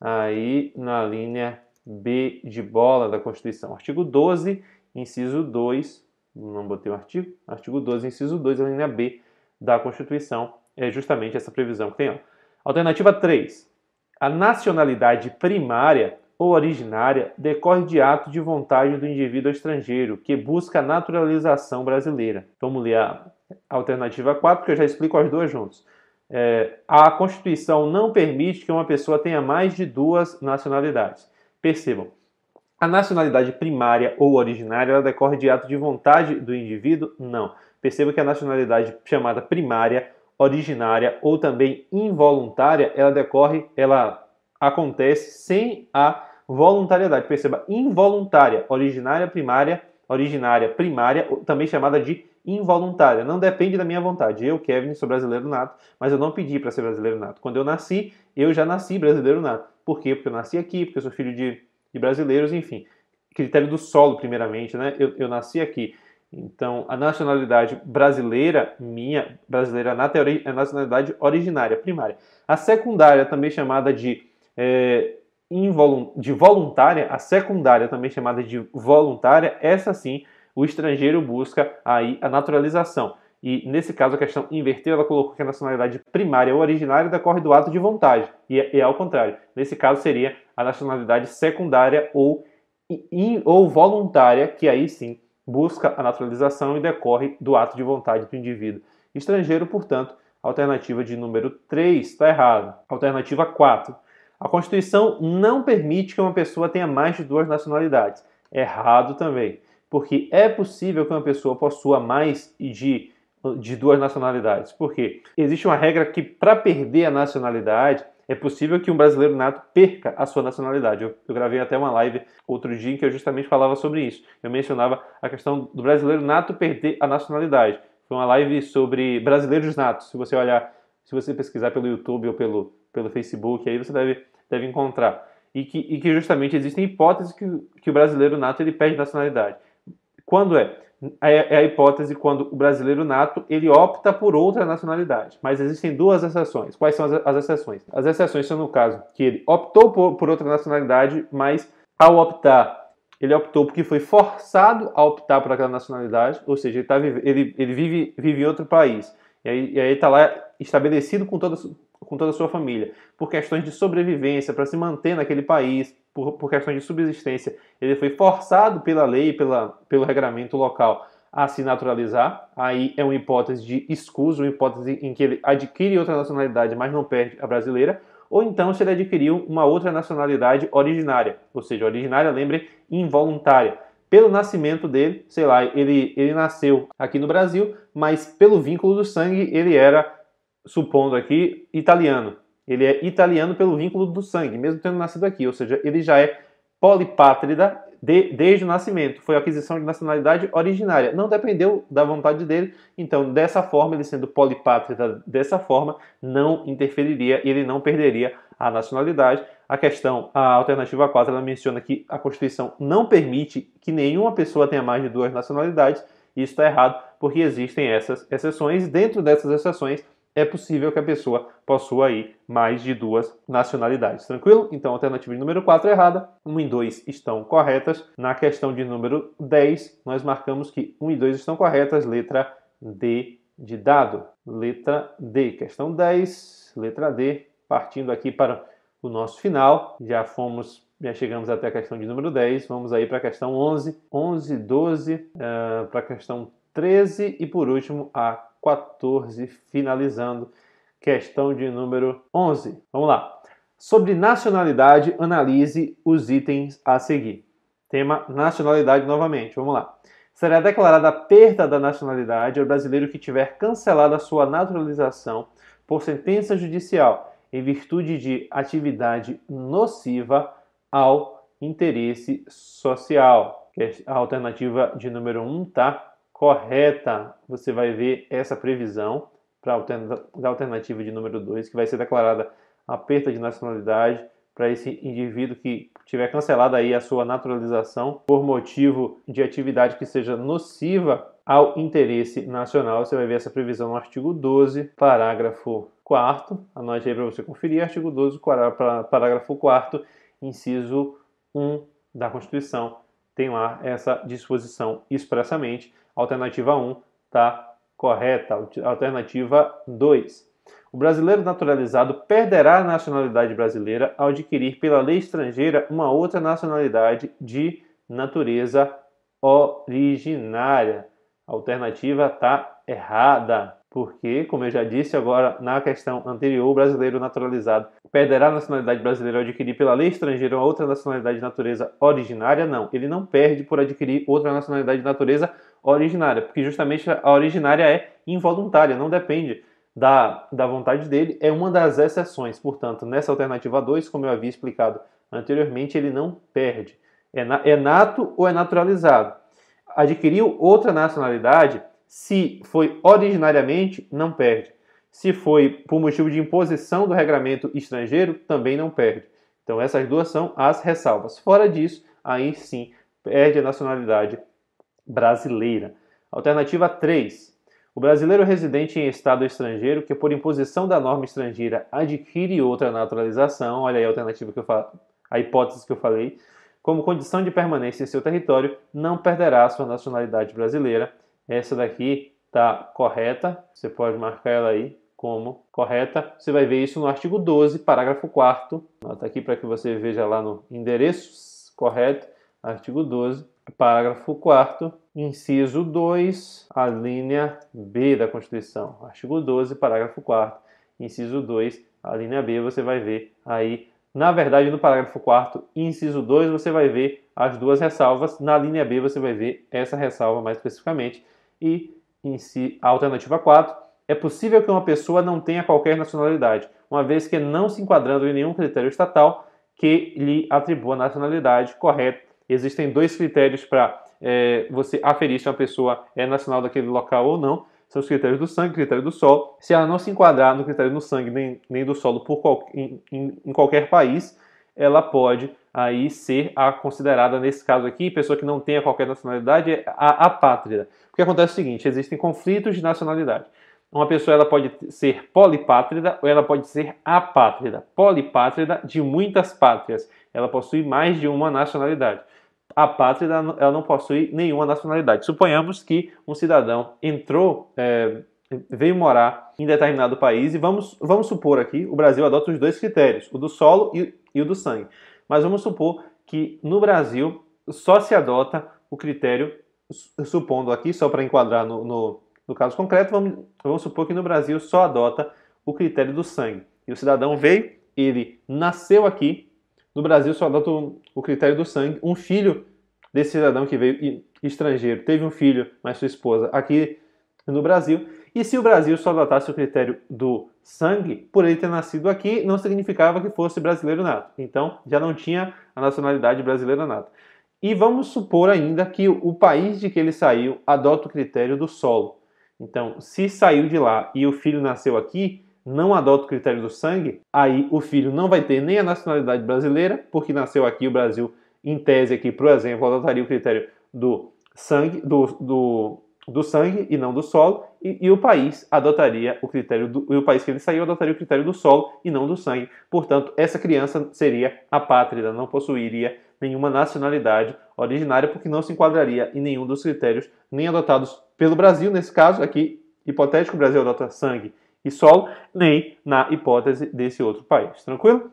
aí na linha B de bola da Constituição. Artigo 12, inciso 2, não botei o artigo, artigo 12, inciso 2, a linha B da Constituição, é justamente essa previsão que tem. Ó. Alternativa 3. A nacionalidade primária ou originária decorre de ato de vontade do indivíduo estrangeiro que busca a naturalização brasileira. Vamos ler a alternativa 4, que eu já explico as duas juntos. É, a Constituição não permite que uma pessoa tenha mais de duas nacionalidades. Percebam, a nacionalidade primária ou originária ela decorre de ato de vontade do indivíduo? Não. Perceba que a nacionalidade chamada primária, originária ou também involuntária, ela decorre, ela acontece sem a voluntariedade. Perceba, involuntária, originária, primária, originária, primária, também chamada de involuntária. Não depende da minha vontade. Eu, Kevin, sou brasileiro nato, mas eu não pedi para ser brasileiro nato. Quando eu nasci, eu já nasci brasileiro nato. Por quê? Porque eu nasci aqui, porque eu sou filho de, de brasileiros, enfim. Critério do solo, primeiramente, né? Eu, eu nasci aqui. Então, a nacionalidade brasileira, minha, brasileira na teoria, é a nacionalidade originária, primária. A secundária, também chamada de, é, de voluntária, a secundária, também chamada de voluntária, essa sim, o estrangeiro busca aí a naturalização. E nesse caso, a questão invertida, ela colocou que a nacionalidade primária ou originária decorre do ato de vontade. E é, é ao contrário. Nesse caso, seria a nacionalidade secundária ou, in, ou voluntária, que aí sim busca a naturalização e decorre do ato de vontade do indivíduo. Estrangeiro, portanto, alternativa de número 3 está errada. Alternativa 4. A Constituição não permite que uma pessoa tenha mais de duas nacionalidades. Errado também. Porque é possível que uma pessoa possua mais de, de duas nacionalidades. Por quê? Existe uma regra que, para perder a nacionalidade, é possível que um brasileiro nato perca a sua nacionalidade. Eu, eu, gravei até uma live outro dia em que eu justamente falava sobre isso. Eu mencionava a questão do brasileiro nato perder a nacionalidade. Foi uma live sobre brasileiros natos. Se você olhar, se você pesquisar pelo YouTube ou pelo, pelo Facebook, aí você deve, deve encontrar. E que, e que justamente existem hipóteses que, que o brasileiro nato ele perde nacionalidade. Quando é? É, é a hipótese quando o brasileiro nato ele opta por outra nacionalidade. Mas existem duas exceções. Quais são as, as exceções? As exceções são no caso que ele optou por, por outra nacionalidade, mas ao optar ele optou porque foi forçado a optar por aquela nacionalidade, ou seja, ele, tá, ele, ele vive, vive em outro país. E aí está lá estabelecido com toda, com toda a sua família. Por questões de sobrevivência, para se manter naquele país, por, por questões de subsistência, ele foi forçado pela lei, pela, pelo regramento local a se naturalizar. Aí é uma hipótese de escuso, uma hipótese em que ele adquire outra nacionalidade, mas não perde a brasileira. Ou então se ele adquiriu uma outra nacionalidade originária, ou seja, originária, lembre, involuntária. Pelo nascimento dele, sei lá, ele, ele nasceu aqui no Brasil, mas pelo vínculo do sangue ele era, supondo aqui, italiano. Ele é italiano pelo vínculo do sangue, mesmo tendo nascido aqui, ou seja, ele já é polipátrida de, desde o nascimento. Foi aquisição de nacionalidade originária. Não dependeu da vontade dele, então, dessa forma, ele sendo polipátrida dessa forma, não interferiria e ele não perderia a nacionalidade. A questão, a alternativa 4, ela menciona que a Constituição não permite que nenhuma pessoa tenha mais de duas nacionalidades. Isso está errado, porque existem essas exceções. Dentro dessas exceções, é possível que a pessoa possua aí mais de duas nacionalidades. Tranquilo? Então, a alternativa de número 4 é errada, 1 e 2 estão corretas. Na questão de número 10, nós marcamos que 1 e 2 estão corretas, letra D de dado. Letra D. Questão 10, letra D. Partindo aqui para o nosso final, já fomos já chegamos até a questão de número 10, vamos aí para a questão 11, 11, 12, uh, para a questão 13 e por último a 14, finalizando questão de número 11. Vamos lá. Sobre nacionalidade, analise os itens a seguir. Tema nacionalidade novamente. Vamos lá. Será declarada a perda da nacionalidade ao brasileiro que tiver cancelado a sua naturalização por sentença judicial em virtude de atividade nociva ao interesse social. A alternativa de número 1 tá correta, você vai ver essa previsão para a alternativa de número 2, que vai ser declarada a perda de nacionalidade para esse indivíduo que tiver cancelado aí a sua naturalização por motivo de atividade que seja nociva ao interesse nacional. Você vai ver essa previsão no artigo 12, parágrafo 4 Anote aí para você conferir, artigo 12, parágrafo 4 inciso 1 da Constituição. Tem lá essa disposição expressamente. Alternativa 1 está correta. Alternativa 2. O brasileiro naturalizado perderá a nacionalidade brasileira ao adquirir pela lei estrangeira uma outra nacionalidade de natureza originária. A alternativa está errada, porque, como eu já disse agora na questão anterior, o brasileiro naturalizado perderá a nacionalidade brasileira ao adquirir pela lei estrangeira uma outra nacionalidade de natureza originária? Não, ele não perde por adquirir outra nacionalidade de natureza originária, porque justamente a originária é involuntária, não depende da, da vontade dele, é uma das exceções. Portanto, nessa alternativa 2, como eu havia explicado anteriormente, ele não perde. É, na, é nato ou é naturalizado. Adquiriu outra nacionalidade, se foi originariamente, não perde. Se foi por motivo de imposição do regramento estrangeiro, também não perde. Então, essas duas são as ressalvas. Fora disso, aí sim perde a nacionalidade brasileira. Alternativa 3. O brasileiro residente em estado estrangeiro que, por imposição da norma estrangeira, adquire outra naturalização, olha aí a alternativa que eu falo, a hipótese que eu falei, como condição de permanência em seu território, não perderá sua nacionalidade brasileira. Essa daqui está correta, você pode marcar ela aí como correta. Você vai ver isso no artigo 12, parágrafo 4 Nota aqui para que você veja lá no endereço correto, artigo 12, parágrafo 4 inciso 2, a linha B da Constituição. Artigo 12, parágrafo 4 inciso 2, a linha B, você vai ver aí na verdade, no parágrafo 4 inciso 2, você vai ver as duas ressalvas. Na linha B, você vai ver essa ressalva mais especificamente. E em si, a alternativa 4, é possível que uma pessoa não tenha qualquer nacionalidade, uma vez que não se enquadrando em nenhum critério estatal que lhe atribua nacionalidade correta. Existem dois critérios para é, você aferir se uma pessoa é nacional daquele local ou não são os critérios do sangue, critério do solo. Se ela não se enquadrar no critério do sangue nem, nem do solo por qual, em, em, em, qualquer país, ela pode aí ser a considerada, nesse caso aqui, pessoa que não tenha qualquer nacionalidade, a apátrida. Porque acontece o seguinte, existem conflitos de nacionalidade. Uma pessoa ela pode ser polipátrida ou ela pode ser apátrida. Polipátrida de muitas pátrias. Ela possui mais de uma nacionalidade a pátria ela não possui nenhuma nacionalidade. Suponhamos que um cidadão entrou, é, veio morar em determinado país e vamos, vamos supor aqui, o Brasil adota os dois critérios, o do solo e, e o do sangue. Mas vamos supor que no Brasil só se adota o critério, supondo aqui, só para enquadrar no, no, no, caso concreto, vamos, vamos supor que no Brasil só adota o critério do sangue. E o cidadão veio, ele nasceu aqui, no Brasil só adota o critério do sangue. Um filho desse cidadão que veio estrangeiro teve um filho, mas sua esposa aqui no Brasil. E se o Brasil só adotasse o critério do sangue, por ele ter nascido aqui, não significava que fosse brasileiro nato. Então, já não tinha a nacionalidade brasileira nata. E vamos supor ainda que o país de que ele saiu adota o critério do solo. Então, se saiu de lá e o filho nasceu aqui, não adota o critério do sangue, aí o filho não vai ter nem a nacionalidade brasileira, porque nasceu aqui, o Brasil, em tese aqui, por exemplo, adotaria o critério do sangue, do, do, do sangue e não do solo, e, e, o país adotaria o critério do, e o país que ele saiu adotaria o critério do solo e não do sangue. Portanto, essa criança seria apátrida, não possuiria nenhuma nacionalidade originária, porque não se enquadraria em nenhum dos critérios nem adotados pelo Brasil, nesse caso aqui, hipotético, o Brasil adota sangue e solo, nem na hipótese desse outro país. Tranquilo?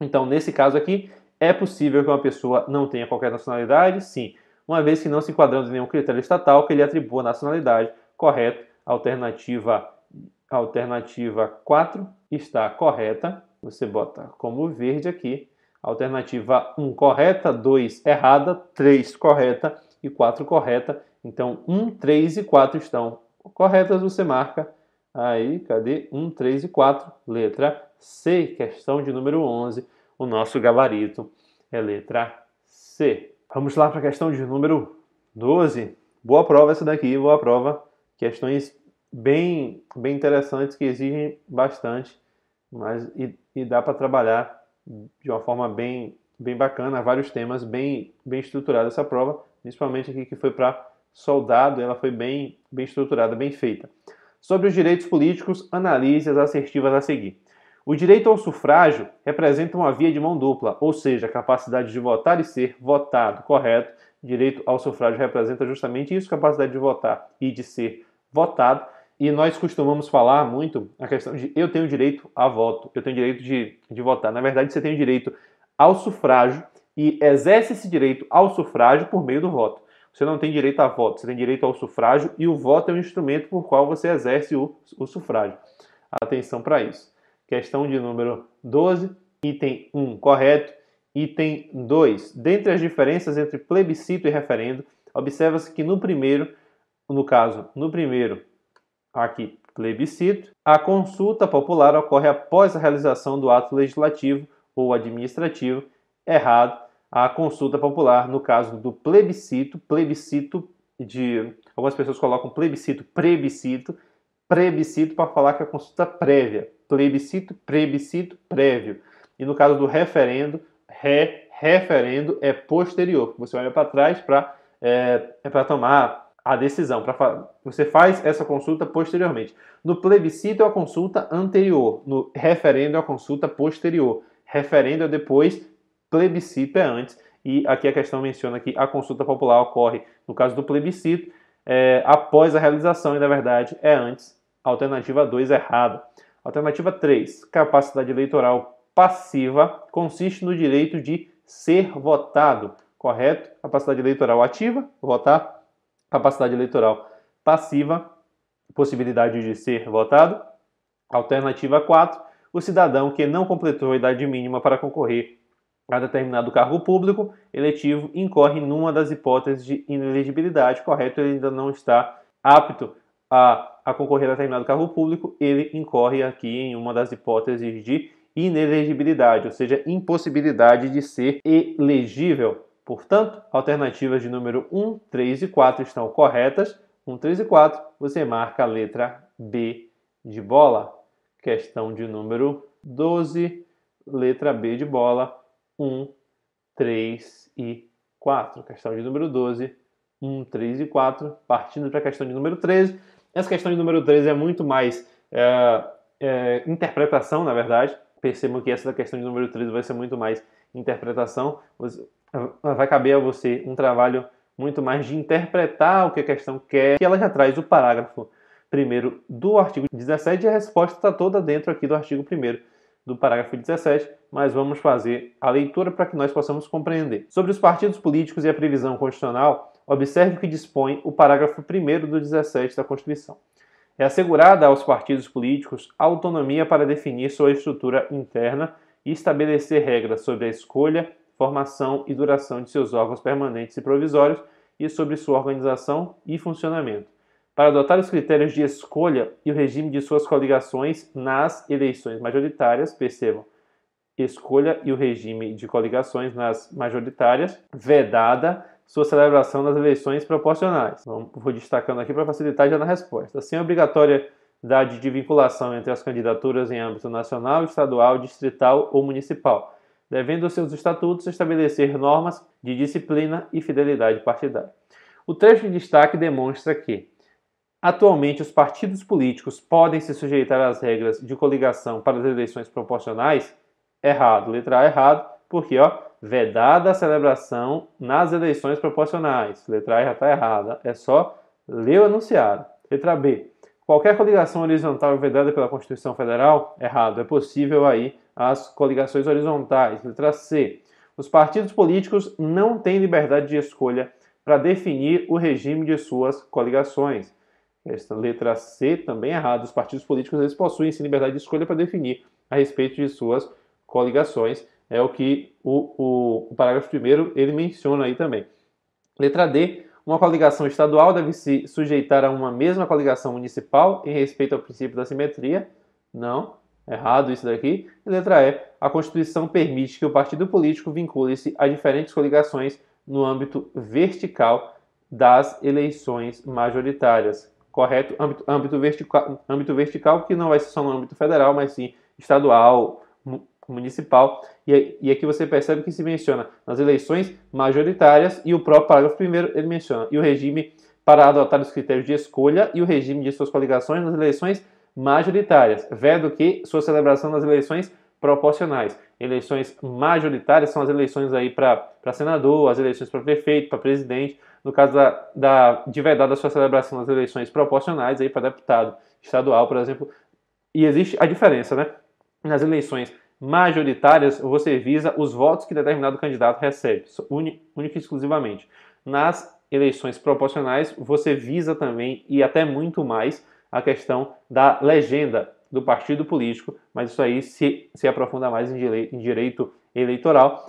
Então, nesse caso aqui, é possível que uma pessoa não tenha qualquer nacionalidade? Sim, uma vez que não se enquadrando em nenhum critério estatal que lhe atribua nacionalidade, correto. Alternativa, alternativa 4 está correta. Você bota como verde aqui. Alternativa 1 correta, 2 errada, 3 correta e 4 correta. Então, 1, 3 e 4 estão corretas, você marca Aí, cadê? 1, 3 e 4. Letra C, questão de número 11. O nosso gabarito é letra C. Vamos lá para a questão de número 12. Boa prova essa daqui, boa prova. Questões bem, bem interessantes que exigem bastante, mas e, e dá para trabalhar de uma forma bem, bem bacana, vários temas, bem, bem estruturada essa prova, principalmente aqui que foi para soldado, ela foi bem, bem estruturada, bem feita. Sobre os direitos políticos, analise as assertivas a seguir. O direito ao sufrágio representa uma via de mão dupla, ou seja, a capacidade de votar e ser votado, correto? Direito ao sufrágio representa justamente isso, capacidade de votar e de ser votado. E nós costumamos falar muito a questão de eu tenho direito a voto, eu tenho direito de, de votar. Na verdade, você tem o direito ao sufrágio e exerce esse direito ao sufrágio por meio do voto. Você não tem direito a voto, você tem direito ao sufrágio e o voto é o instrumento por qual você exerce o, o sufrágio. Atenção para isso. Questão de número 12, item 1, correto. Item 2. Dentre as diferenças entre plebiscito e referendo, observa-se que no primeiro, no caso, no primeiro, aqui, plebiscito, a consulta popular ocorre após a realização do ato legislativo ou administrativo. Errado. A consulta popular, no caso do plebiscito, plebiscito de. Algumas pessoas colocam plebiscito, plebiscito, plebiscito para falar que é consulta prévia. Plebiscito, plebiscito, prévio. E no caso do referendo, re, referendo é posterior. Você olha para trás para é, é para tomar a decisão. Pra, você faz essa consulta posteriormente. No plebiscito é a consulta anterior. No referendo é a consulta posterior. Referendo é depois, plebiscito é antes. E aqui a questão menciona que a consulta popular ocorre, no caso do plebiscito, é, após a realização e, na verdade, é antes. Alternativa 2 errada. Alternativa 3, capacidade eleitoral passiva consiste no direito de ser votado. Correto? Capacidade eleitoral ativa, votar. Capacidade eleitoral passiva, possibilidade de ser votado. Alternativa 4, o cidadão que não completou a idade mínima para concorrer a determinado cargo público eletivo incorre numa das hipóteses de inelegibilidade. Correto? Ele ainda não está apto a, a concorrer a determinado cargo público, ele incorre aqui em uma das hipóteses de inelegibilidade, ou seja, impossibilidade de ser elegível. Portanto, alternativas de número 1, 3 e 4 estão corretas. 1, 3 e 4, você marca a letra B de bola. Questão de número 12, letra B de bola. 1, 3 e 4. Questão de número 12, 1, 3 e 4. Partindo para a questão de número 13. Essa questão de número 13 é muito mais é, é, interpretação, na verdade. Percebam que essa da questão de número 13 vai ser muito mais interpretação. Vai caber a você um trabalho muito mais de interpretar o que a questão quer, que ela já traz o parágrafo primeiro do artigo 17 e a resposta está toda dentro aqui do artigo 1 do parágrafo 17, mas vamos fazer a leitura para que nós possamos compreender. Sobre os partidos políticos e a previsão constitucional, Observe o que dispõe o parágrafo 1 do 17 da Constituição. É assegurada aos partidos políticos autonomia para definir sua estrutura interna e estabelecer regras sobre a escolha, formação e duração de seus órgãos permanentes e provisórios e sobre sua organização e funcionamento. Para adotar os critérios de escolha e o regime de suas coligações nas eleições majoritárias, percebam, escolha e o regime de coligações nas majoritárias, vedada sua celebração das eleições proporcionais. Vou destacando aqui para facilitar já na resposta. Sem obrigatoriedade de vinculação entre as candidaturas em âmbito nacional, estadual, distrital ou municipal, devendo seus estatutos estabelecer normas de disciplina e fidelidade partidária. O trecho de destaque demonstra que Atualmente, os partidos políticos podem se sujeitar às regras de coligação para as eleições proporcionais? Errado. Letra A, errado, porque ó, vedada a celebração nas eleições proporcionais. Letra A já está errada. É só ler o enunciado. Letra B. Qualquer coligação horizontal vedada pela Constituição Federal, errado. É possível aí as coligações horizontais. Letra C. Os partidos políticos não têm liberdade de escolha para definir o regime de suas coligações. Esta letra C também é errada. Os partidos políticos eles possuem sim liberdade de escolha para definir a respeito de suas coligações é o que o, o, o parágrafo primeiro ele menciona aí também. Letra D. Uma coligação estadual deve se sujeitar a uma mesma coligação municipal em respeito ao princípio da simetria. Não, errado isso daqui. E letra E. A Constituição permite que o partido político vincule-se a diferentes coligações no âmbito vertical das eleições majoritárias. Correto? Âmbito, âmbito, vertical, âmbito vertical, que não vai ser só no âmbito federal, mas sim estadual, municipal. E, e aqui você percebe que se menciona nas eleições majoritárias e o próprio parágrafo primeiro ele menciona. E o regime para adotar os critérios de escolha e o regime de suas coligações nas eleições majoritárias, vendo que sua celebração nas eleições proporcionais. Eleições majoritárias são as eleições aí para senador, as eleições para prefeito, para presidente. No caso da, da, de vedada a sua celebração nas eleições proporcionais aí para deputado estadual, por exemplo. E existe a diferença, né? Nas eleições majoritárias, você visa os votos que determinado candidato recebe, única e exclusivamente. Nas eleições proporcionais, você visa também, e até muito mais, a questão da legenda do partido político, mas isso aí se, se aprofunda mais em, em direito eleitoral.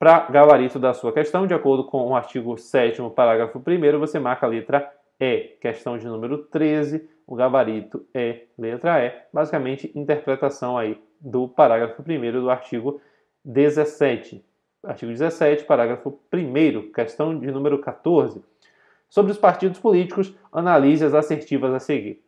Para gabarito da sua questão, de acordo com o artigo 7 parágrafo 1 você marca a letra E. Questão de número 13, o gabarito é letra E. Basicamente, interpretação aí do parágrafo 1 do artigo 17. Artigo 17, parágrafo 1 questão de número 14. Sobre os partidos políticos, analise as assertivas a seguir.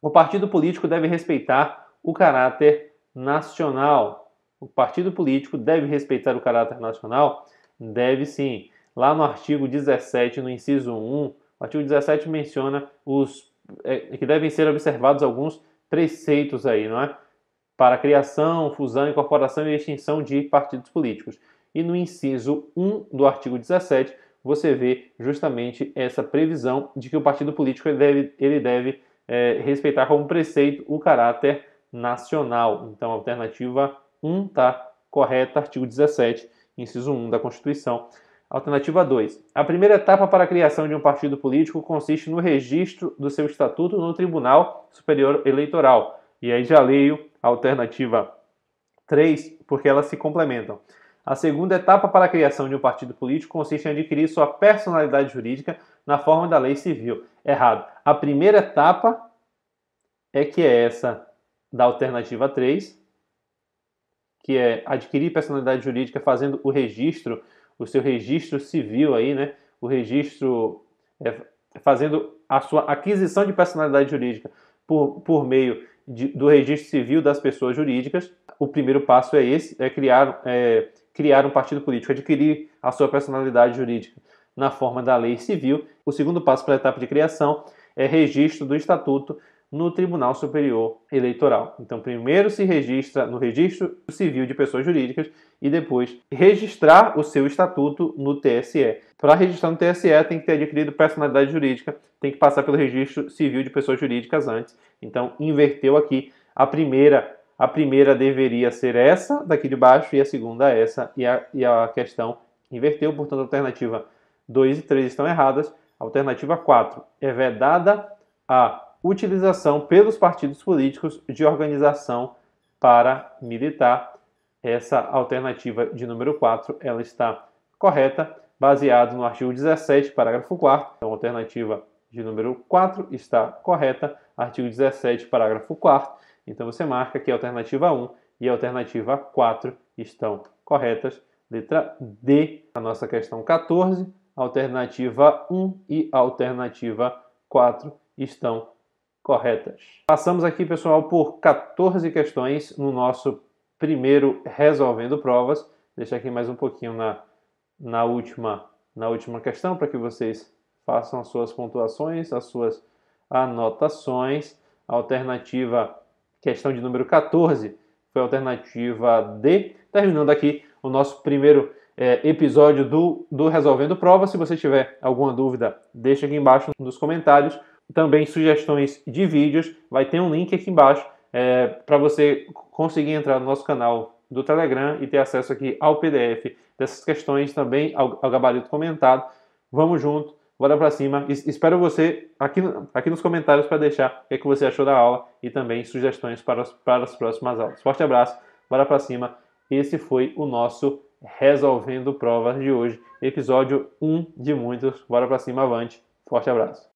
O partido político deve respeitar o caráter nacional o partido político deve respeitar o caráter nacional? Deve sim. Lá no artigo 17, no inciso 1, o artigo 17 menciona os é, que devem ser observados alguns preceitos aí, não é? Para a criação, fusão, incorporação e extinção de partidos políticos. E no inciso 1 do artigo 17, você vê justamente essa previsão de que o partido político ele deve, ele deve é, respeitar como preceito o caráter nacional. Então, alternativa 1 está correta, artigo 17, inciso 1 da Constituição. Alternativa 2. A primeira etapa para a criação de um partido político consiste no registro do seu estatuto no Tribunal Superior Eleitoral. E aí já leio a alternativa 3, porque elas se complementam. A segunda etapa para a criação de um partido político consiste em adquirir sua personalidade jurídica na forma da lei civil. Errado. A primeira etapa é que é essa da alternativa 3, que é adquirir personalidade jurídica fazendo o registro, o seu registro civil aí, né? O registro é, fazendo a sua aquisição de personalidade jurídica por, por meio de, do registro civil das pessoas jurídicas. O primeiro passo é esse, é criar, é, criar um partido político, adquirir a sua personalidade jurídica na forma da lei civil. O segundo passo para a etapa de criação é registro do estatuto no Tribunal Superior Eleitoral. Então, primeiro se registra no Registro Civil de Pessoas Jurídicas e depois registrar o seu estatuto no TSE. Para registrar no TSE, tem que ter adquirido personalidade jurídica, tem que passar pelo Registro Civil de Pessoas Jurídicas antes. Então, inverteu aqui. A primeira, a primeira deveria ser essa daqui de baixo e a segunda essa, e a, e a questão inverteu, portanto, a alternativa 2 e 3 estão erradas. Alternativa 4 é vedada a utilização pelos partidos políticos de organização paramilitar. Essa alternativa de número 4, ela está correta, baseado no artigo 17, parágrafo 4 Então, a alternativa de número 4 está correta, artigo 17, parágrafo 4 Então, você marca que a alternativa 1 e a alternativa 4 estão corretas. Letra D, a nossa questão 14, alternativa 1 e alternativa 4 estão corretas. Passamos aqui, pessoal, por 14 questões no nosso primeiro Resolvendo Provas. Deixa aqui mais um pouquinho na, na, última, na última questão para que vocês façam as suas pontuações, as suas anotações. A alternativa, questão de número 14, foi a alternativa D. Terminando aqui o nosso primeiro é, episódio do, do Resolvendo Provas. Se você tiver alguma dúvida, deixa aqui embaixo nos comentários também sugestões de vídeos. Vai ter um link aqui embaixo é, para você conseguir entrar no nosso canal do Telegram e ter acesso aqui ao PDF dessas questões, também ao, ao gabarito comentado. Vamos junto, bora para cima. espero você aqui, aqui nos comentários para deixar o que, é que você achou da aula e também sugestões para, as, para as próximas aulas. Forte abraço, bora para cima. Esse foi o nosso Resolvendo Provas de hoje, episódio 1 de muitos. Bora para cima, avante. Forte abraço.